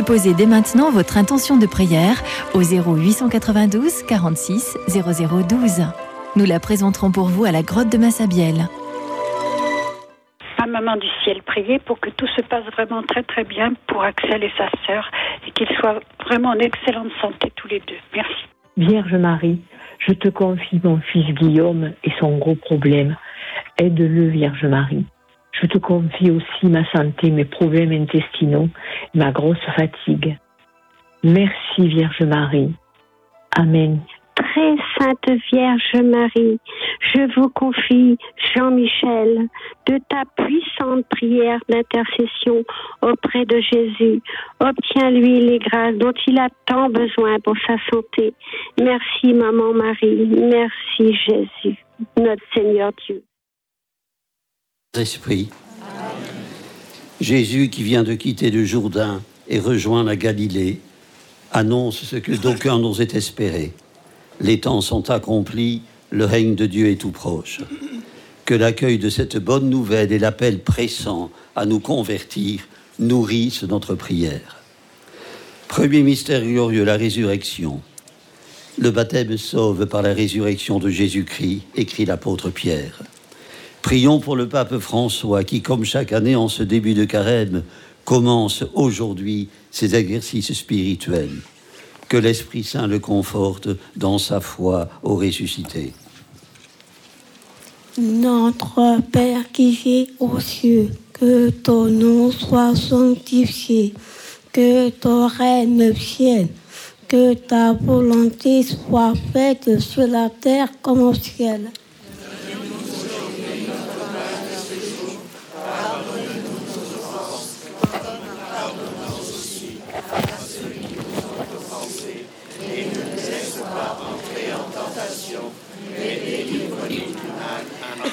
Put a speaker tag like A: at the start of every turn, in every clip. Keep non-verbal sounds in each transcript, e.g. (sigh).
A: Déposez dès maintenant votre intention de prière au 0892 46 0012. Nous la présenterons pour vous à la grotte de Massabielle.
B: À maman du ciel, priez pour que tout se passe vraiment très très bien pour Axel et sa sœur et qu'ils soient vraiment en excellente santé tous les deux. Merci.
C: Vierge Marie, je te confie mon fils Guillaume et son gros problème. Aide-le, Vierge Marie. Je te confie aussi ma santé, mes problèmes intestinaux, ma grosse fatigue. Merci Vierge Marie. Amen.
D: Très Sainte Vierge Marie, je vous confie Jean-Michel de ta puissante prière d'intercession auprès de Jésus. Obtiens-lui les grâces dont il a tant besoin pour sa santé. Merci Maman Marie, merci Jésus, notre Seigneur Dieu.
E: Esprit. Jésus qui vient de quitter le Jourdain et rejoint la Galilée annonce ce que d'aucuns n'osaient espérer. Les temps sont accomplis, le règne de Dieu est tout proche. Que l'accueil de cette bonne nouvelle et l'appel pressant à nous convertir nourrissent notre prière. Premier mystère glorieux, la résurrection. Le baptême sauve par la résurrection de Jésus-Christ, écrit l'apôtre Pierre. Prions pour le pape François qui, comme chaque année en ce début de carême, commence aujourd'hui ses exercices spirituels. Que l'Esprit Saint le conforte dans sa foi au ressuscité.
F: Notre Père qui vis aux cieux, que ton nom soit sanctifié, que ton règne vienne, que ta volonté soit faite sur la terre comme au ciel.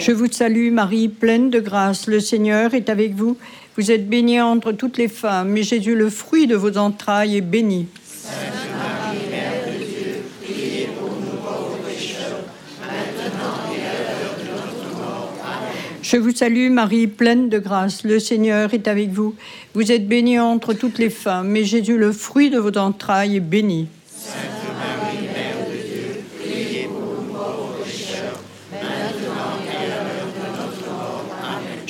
G: Je vous salue Marie, pleine de grâce. Le Seigneur est avec vous. Vous êtes bénie entre toutes les femmes, et Jésus, le fruit de vos entrailles, est béni.
H: Sainte maintenant.
G: Je vous salue Marie, pleine de grâce. Le Seigneur est avec vous. Vous êtes bénie entre toutes les femmes, et Jésus, le fruit de vos entrailles, est béni
H: Marie, Mère de Dieu, priez pour nous pauvres pécheurs, maintenant et à l'heure de notre mort. Amen.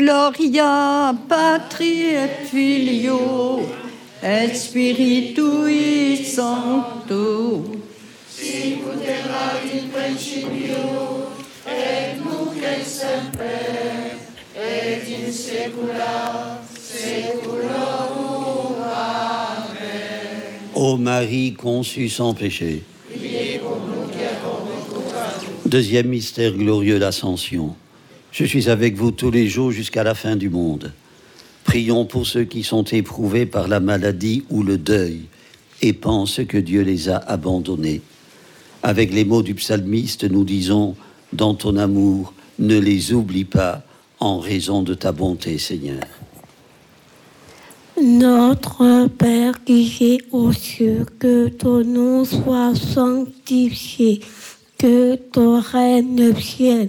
G: Gloria patri et filio et spiritui sancto.
H: Sicut erat in principio, et nunc et semper, et in saecula saeculorum. Amen.
E: Ô Marie conçue sans péché.
H: Priez pour nous qui avons.
E: Deuxième mystère glorieux, l'ascension. Je suis avec vous tous les jours jusqu'à la fin du monde. Prions pour ceux qui sont éprouvés par la maladie ou le deuil et pensent que Dieu les a abandonnés. Avec les mots du psalmiste, nous disons, dans ton amour, ne les oublie pas en raison de ta bonté, Seigneur.
F: Notre Père qui es aux cieux, que ton nom soit sanctifié, que ton règne vienne,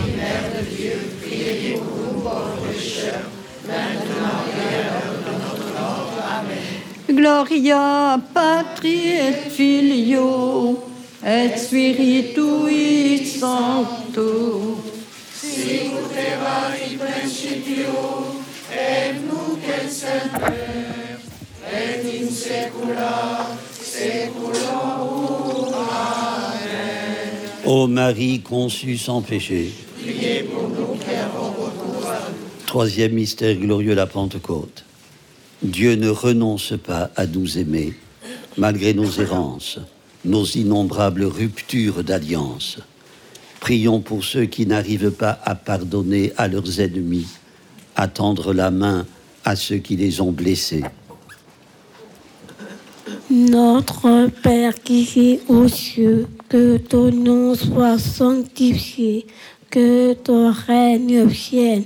G: Gloria patri et filio et spiritui sancto.
H: Sicut erat in principio, et nunc et semper, et in saecula saeculorum. Amen.
E: Ô Marie conçue sans péché.
H: Priez pour nous qui avons recours à vous.
E: Troisième mystère glorieux, la Pentecôte. Dieu ne renonce pas à nous aimer, malgré nos errances, nos innombrables ruptures d'alliance. Prions pour ceux qui n'arrivent pas à pardonner à leurs ennemis, à tendre la main à ceux qui les ont blessés.
F: Notre Père qui es aux cieux, que ton nom soit sanctifié, que ton règne vienne,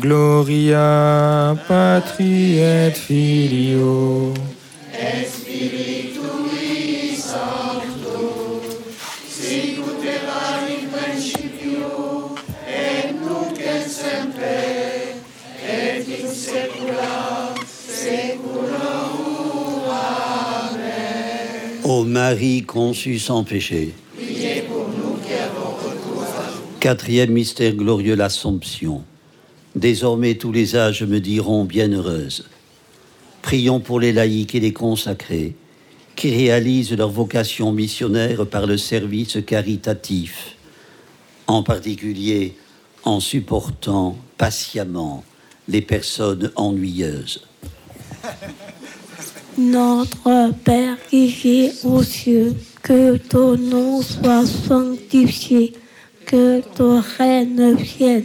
I: Gloria patri et filio.
H: Et Spiritui Sancto, sicut erat in principio, et nunc et semper, et in saecula saeculorum. Amen.
E: Ô Marie conçue sans péché.
H: Pour nous.
E: Quatrième mystère glorieux, l'Assomption. Désormais tous les âges me diront bienheureuse. Prions pour les laïcs et les consacrés qui réalisent leur vocation missionnaire par le service caritatif, en particulier en supportant patiemment les personnes ennuyeuses. (laughs)
F: Notre Père qui es aux cieux, que ton nom soit sanctifié, que ton règne vienne,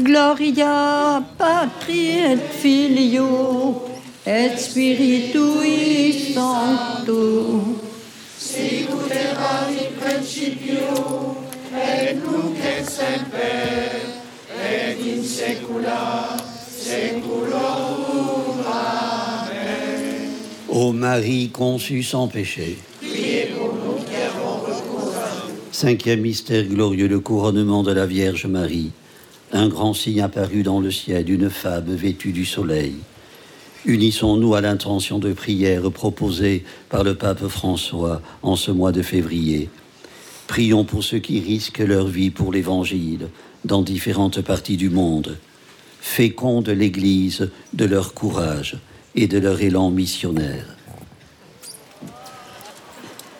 G: Gloria Patri et Filio et Spiritui Sancto.
H: Sicut erat in principio, et nunc et semper, et in saecula saeculorum. Amen.
E: Ô Marie conçue sans péché.
H: Priez.
E: Cinquième mystère glorieux, le couronnement de la Vierge Marie. Un grand signe apparut dans le ciel, une femme vêtue du soleil. Unissons-nous à l'intention de prière proposée par le pape François en ce mois de février. Prions pour ceux qui risquent leur vie pour l'Évangile dans différentes parties du monde. Féconde l'Église de leur courage et de leur élan missionnaire.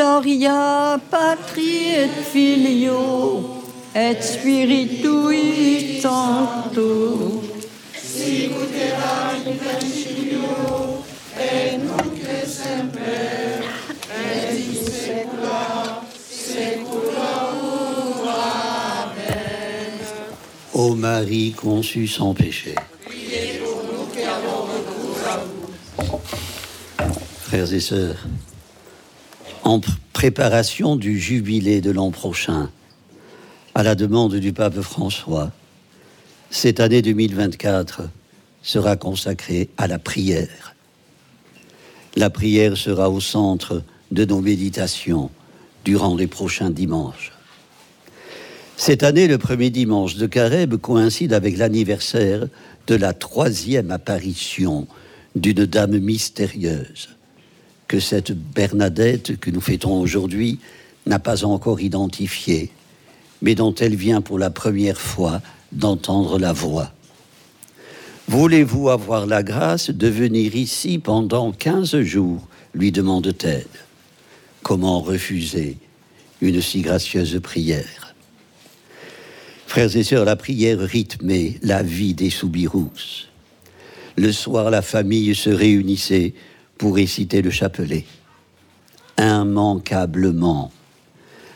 G: Gloria patri et filio et spiritui sancto.
H: Sicut erat in principio, et nunc et semper, et in saecula saeculorum. Amen.
E: Ô Marie conçue sans péché,
H: Priez pour nous qui avons recours à vous.
E: frères et sœurs, en pr- préparation du jubilé de l'an prochain, à la demande du pape François, cette année 2024 sera consacrée à la prière. La prière sera au centre de nos méditations durant les prochains dimanches. Cette année, le premier dimanche de Carême coïncide avec l'anniversaire de la troisième apparition d'une dame mystérieuse que cette Bernadette que nous fêtons aujourd'hui n'a pas encore identifiée, mais dont elle vient pour la première fois d'entendre la voix. Voulez-vous avoir la grâce de venir ici pendant 15 jours lui demande-t-elle. Comment refuser une si gracieuse prière? Frères et sœurs, la prière rythmait la vie des Soubirous. Le soir, la famille se réunissait pour réciter le chapelet. Immanquablement,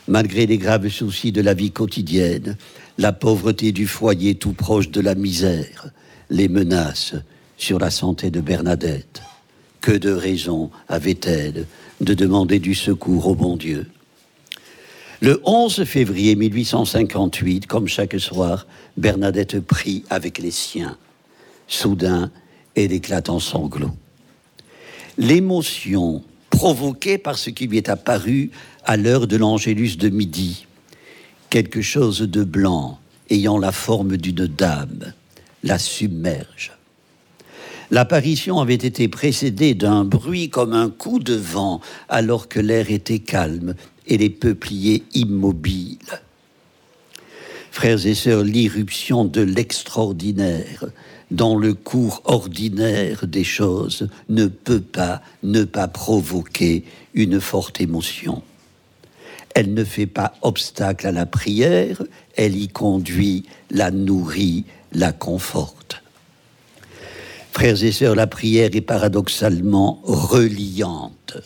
E: malgré les graves soucis de la vie quotidienne, la pauvreté du foyer tout proche de la misère, les menaces sur la santé de Bernadette. Que de raisons avait-elle de demander du secours au bon Dieu? Le 11 février 1858, comme chaque soir, Bernadette prie avec les siens. Soudain, elle éclate en sanglots. L'émotion provoquée par ce qui lui est apparu à l'heure de l'Angélus de midi, quelque chose de blanc ayant la forme d'une dame, la submerge. L'apparition avait été précédée d'un bruit comme un coup de vent, alors que l'air était calme et les peupliers immobiles. Frères et sœurs, l'irruption de l'extraordinaire dans le cours ordinaire des choses ne peut pas ne pas provoquer une forte émotion. Elle ne fait pas obstacle à la prière, elle y conduit, la nourrit, la conforte. Frères et sœurs, la prière est paradoxalement reliante.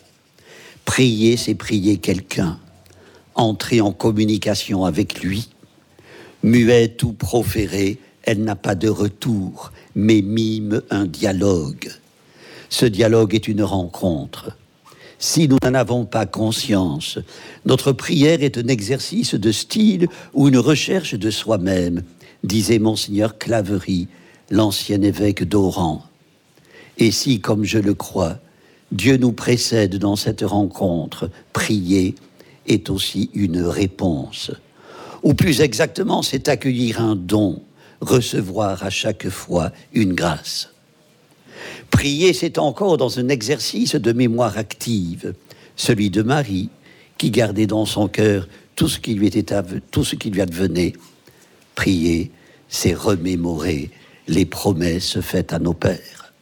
E: Prier, c'est prier quelqu'un, entrer en communication avec lui. Muette ou proférée, elle n'a pas de retour, mais mime un dialogue. Ce dialogue est une rencontre. Si nous n'en avons pas conscience, notre prière est un exercice de style ou une recherche de soi-même, disait monseigneur Claverie, l'ancien évêque d'Oran. Et si, comme je le crois, Dieu nous précède dans cette rencontre, prier est aussi une réponse. Ou plus exactement, c'est accueillir un don, recevoir à chaque fois une grâce. Prier, c'est encore dans un exercice de mémoire active, celui de Marie, qui gardait dans son cœur tout ce qui lui, était, tout ce qui lui advenait. Prier, c'est remémorer les promesses faites à nos pères.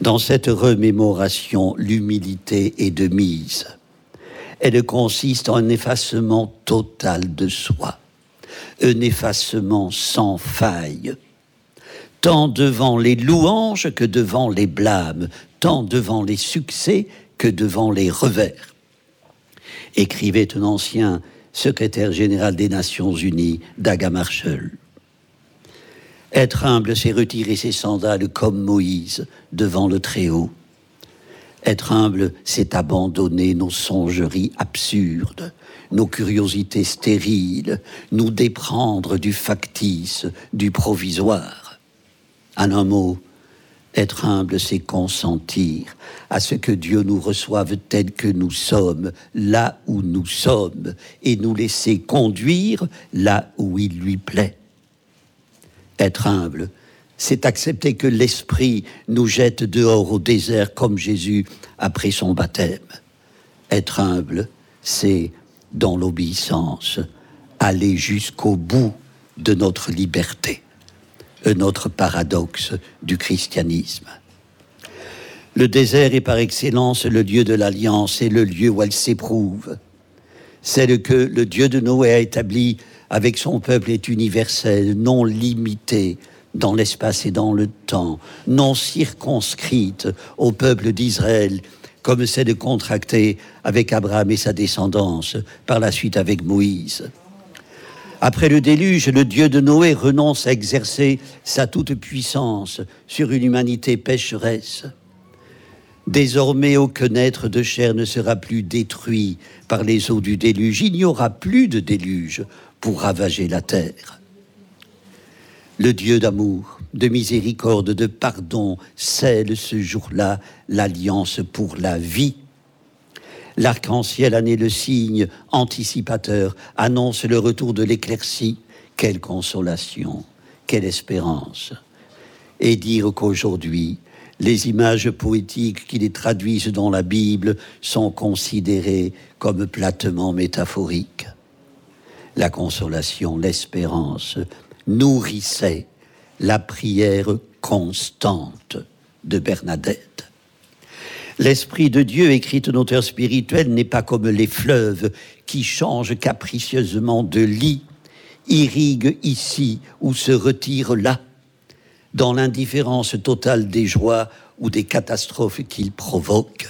E: Dans cette remémoration, l'humilité est de mise. Elle consiste en un effacement total de soi, un effacement sans faille, tant devant les louanges que devant les blâmes, tant devant les succès que devant les revers. Écrivait un ancien secrétaire général des Nations Unies, Daga Marshall. Être humble, c'est retirer ses sandales comme Moïse devant le Très-Haut. Être humble, c'est abandonner nos songeries absurdes, nos curiosités stériles, nous déprendre du factice, du provisoire. En un mot, être humble, c'est consentir à ce que Dieu nous reçoive tels que nous sommes, là où nous sommes, et nous laisser conduire là où il lui plaît. Être humble, c'est accepter que l'Esprit nous jette dehors au désert comme Jésus après son baptême. Être humble, c'est, dans l'obéissance, aller jusqu'au bout de notre liberté, un autre paradoxe du christianisme. Le désert est par excellence le lieu de l'alliance et le lieu où elle s'éprouve. Celle que le Dieu de Noé a établi avec son peuple est universelle, non limitée dans l'espace et dans le temps, non circonscrite au peuple d'Israël, comme c'est de contracter avec Abraham et sa descendance, par la suite avec Moïse. Après le déluge, le Dieu de Noé renonce à exercer sa toute-puissance sur une humanité pécheresse. Désormais, aucun être de chair ne sera plus détruit par les eaux du déluge. Il n'y aura plus de déluge pour ravager la terre. Le Dieu d'amour, de miséricorde, de pardon scelle ce jour-là l'alliance pour la vie. L'arc-en-ciel en est le signe anticipateur, annonce le retour de l'éclaircie. Quelle consolation, quelle espérance. Et dire qu'aujourd'hui, les images poétiques qui les traduisent dans la Bible sont considérées comme platement métaphoriques la consolation, l'espérance, nourrissait la prière constante de Bernadette. L'Esprit de Dieu, écrit un auteur spirituel, n'est pas comme les fleuves qui changent capricieusement de lit, irriguent ici ou se retirent là, dans l'indifférence totale des joies ou des catastrophes qu'il provoque.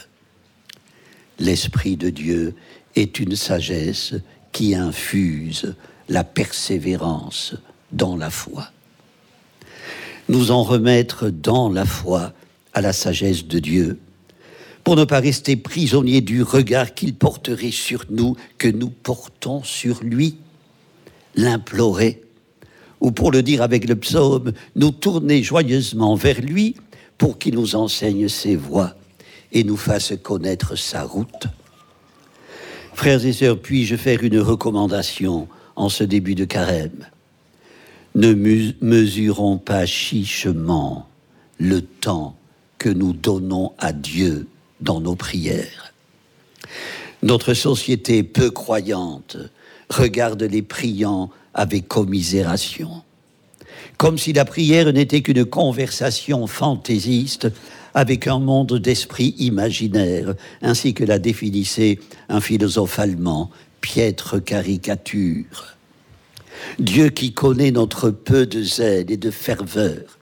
E: L'Esprit de Dieu est une sagesse qui infuse la persévérance dans la foi. Nous en remettre dans la foi à la sagesse de Dieu, pour ne pas rester prisonniers du regard qu'il porterait sur nous, que nous portons sur lui, l'implorer, ou pour le dire avec le psaume, nous tourner joyeusement vers lui pour qu'il nous enseigne ses voies et nous fasse connaître sa route. Frères et sœurs, puis-je faire une recommandation en ce début de carême? Ne mesurons pas chichement le temps que nous donnons à Dieu dans nos prières. Notre société peu croyante regarde les priants avec commisération, comme si la prière n'était qu'une conversation fantaisiste avec un monde d'esprit imaginaire, ainsi que l'a définissait un philosophe allemand, piètre caricature. Dieu qui connaît notre peu de zèle et de ferveur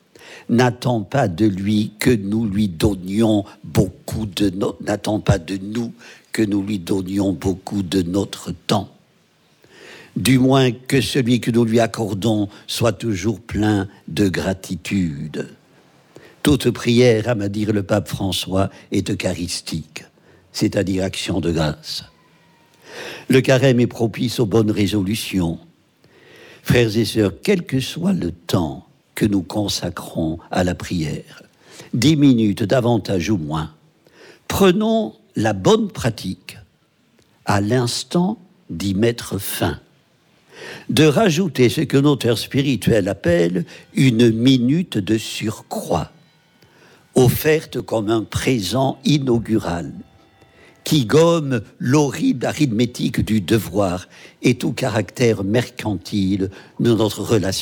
E: n'attend pas de lui que nous lui donnions beaucoup de n'attend pas de nous que nous lui donnions beaucoup de notre temps. Du moins que celui que nous lui accordons soit toujours plein de gratitude. Toute prière, à me dire le pape François, est eucharistique, c'est-à-dire action de grâce. Le carême est propice aux bonnes résolutions. Frères et sœurs, quel que soit le temps que nous consacrons à la prière, dix minutes davantage ou moins, prenons la bonne pratique à l'instant d'y mettre fin, de rajouter ce que notre auteur spirituel appelle une minute de surcroît offerte comme un présent inaugural qui gomme l'horrible arithmétique du devoir et tout caractère mercantile de notre relation.